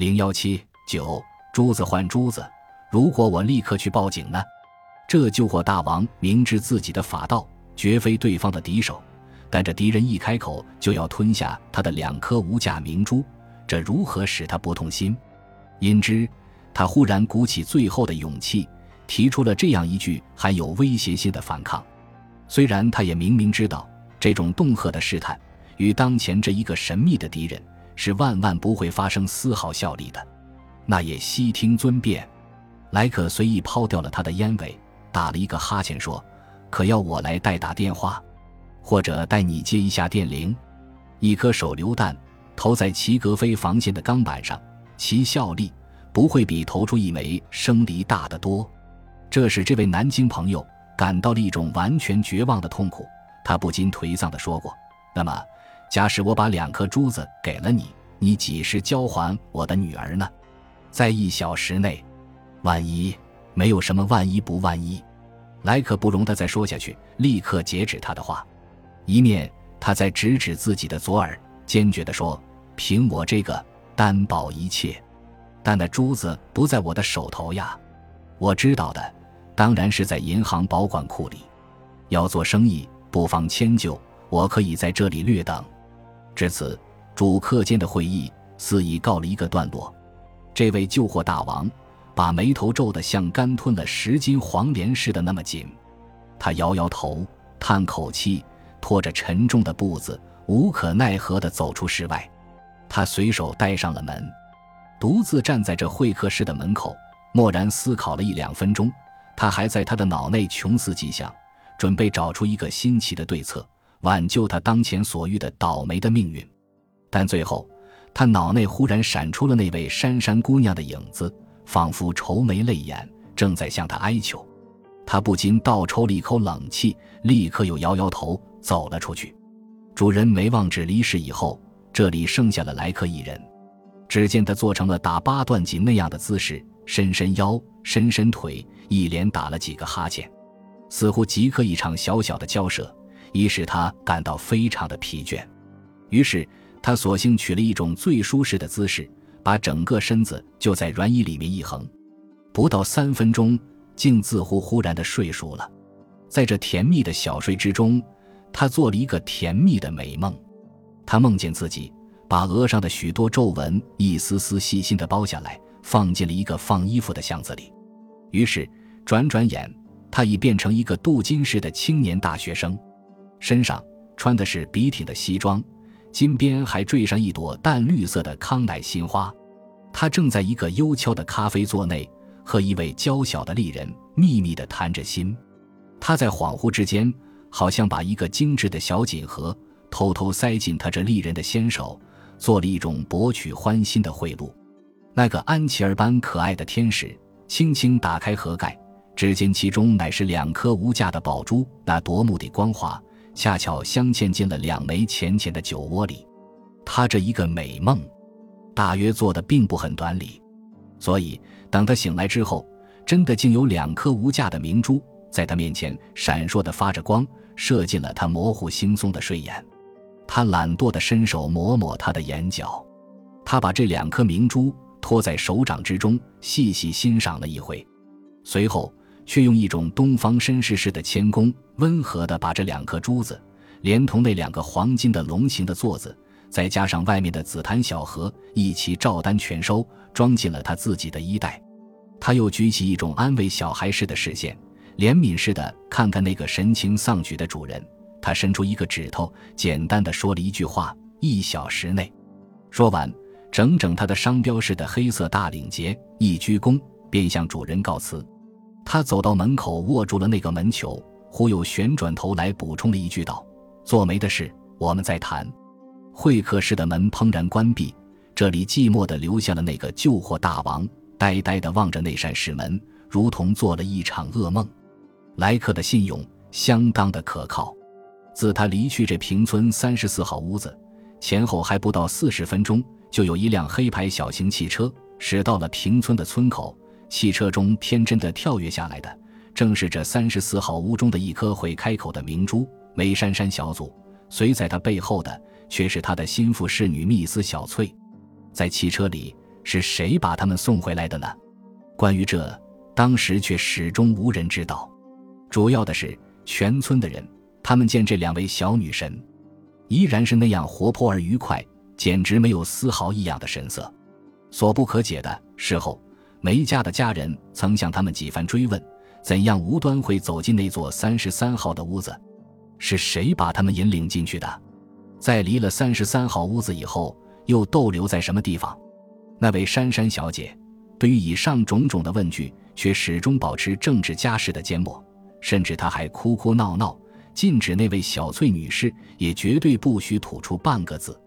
零幺七九，珠子换珠子。如果我立刻去报警呢？这救火大王明知自己的法道绝非对方的敌手，但这敌人一开口就要吞下他的两颗无价明珠，这如何使他不痛心？因之，他忽然鼓起最后的勇气，提出了这样一句含有威胁性的反抗。虽然他也明明知道，这种恫吓的试探与当前这一个神秘的敌人是万万不会发生丝毫效力的，那也悉听尊便。莱克随意抛掉了他的烟尾。打了一个哈欠，说：“可要我来代打电话，或者带你接一下电铃？”一颗手榴弹投在齐格飞防线的钢板上，其效力不会比投出一枚生离大得多。这使这位南京朋友感到了一种完全绝望的痛苦。他不禁颓丧地说过：“那么，假使我把两颗珠子给了你，你几时交还我的女儿呢？在一小时内。万一……”没有什么万一不万一，莱克不容他再说下去，立刻截止他的话。一面他在指指自己的左耳，坚决地说：“凭我这个担保一切，但那珠子不在我的手头呀。我知道的，当然是在银行保管库里。要做生意，不妨迁就，我可以在这里略等。”至此，主客间的会议似已告了一个段落。这位救火大王。把眉头皱得像干吞了十斤黄连似的那么紧，他摇摇头，叹口气，拖着沉重的步子，无可奈何地走出室外。他随手带上了门，独自站在这会客室的门口，默然思考了一两分钟。他还在他的脑内穷思极想，准备找出一个新奇的对策，挽救他当前所遇的倒霉的命运。但最后，他脑内忽然闪出了那位珊珊姑娘的影子。仿佛愁眉泪眼，正在向他哀求，他不禁倒抽了一口冷气，立刻又摇摇头走了出去。主人梅旺止离世以后，这里剩下了莱克一人。只见他做成了打八段锦那样的姿势，伸伸腰，伸伸腿，一连打了几个哈欠，似乎即刻一场小小的交涉，已使他感到非常的疲倦。于是他索性取了一种最舒适的姿势。把整个身子就在软椅里面一横，不到三分钟，竟自乎忽然的睡熟了。在这甜蜜的小睡之中，他做了一个甜蜜的美梦。他梦见自己把额上的许多皱纹一丝丝细心的剥下来，放进了一个放衣服的箱子里。于是转转眼，他已变成一个镀金似的青年大学生，身上穿的是笔挺的西装。金边还缀上一朵淡绿色的康乃馨花，他正在一个幽悄的咖啡座内和一位娇小的丽人秘密地谈着心。他在恍惚之间，好像把一个精致的小锦盒偷偷塞进他这丽人的纤手，做了一种博取欢心的贿赂。那个安琪儿般可爱的天使轻轻打开盒盖，只见其中乃是两颗无价的宝珠，那夺目的光华。恰巧镶嵌进了两枚浅浅的酒窝里，他这一个美梦，大约做的并不很短理，所以等他醒来之后，真的竟有两颗无价的明珠在他面前闪烁的发着光，射进了他模糊惺忪的睡眼。他懒惰的伸手抹抹他的眼角，他把这两颗明珠托在手掌之中，细细欣赏了一回，随后。却用一种东方绅士式的谦恭，温和地把这两颗珠子，连同那两个黄金的龙形的座子，再加上外面的紫檀小盒，一起照单全收，装进了他自己的衣袋。他又举起一种安慰小孩似的视线，怜悯似的看看那个神情丧举的主人。他伸出一个指头，简单的说了一句话：“一小时内。”说完，整整他的商标式的黑色大领结，一鞠躬，便向主人告辞。他走到门口，握住了那个门球，忽又旋转头来补充了一句道：“做媒的事，我们再谈。”会客室的门砰然关闭，这里寂寞的留下了那个救火大王，呆呆的望着那扇室门，如同做了一场噩梦。来客的信用相当的可靠，自他离去这平村三十四号屋子前后还不到四十分钟，就有一辆黑牌小型汽车驶到了平村的村口。汽车中天真的跳跃下来的，正是这三十四号屋中的一颗会开口的明珠梅珊珊小组。随在他背后的，却是他的心腹侍女密斯小翠。在汽车里，是谁把他们送回来的呢？关于这，当时却始终无人知道。主要的是，全村的人，他们见这两位小女神，依然是那样活泼而愉快，简直没有丝毫异样的神色。所不可解的，事后梅家的家人曾向他们几番追问，怎样无端会走进那座三十三号的屋子？是谁把他们引领进去的？在离了三十三号屋子以后，又逗留在什么地方？那位珊珊小姐，对于以上种种的问句，却始终保持政治家式的缄默。甚至她还哭哭闹闹，禁止那位小翠女士也绝对不许吐出半个字。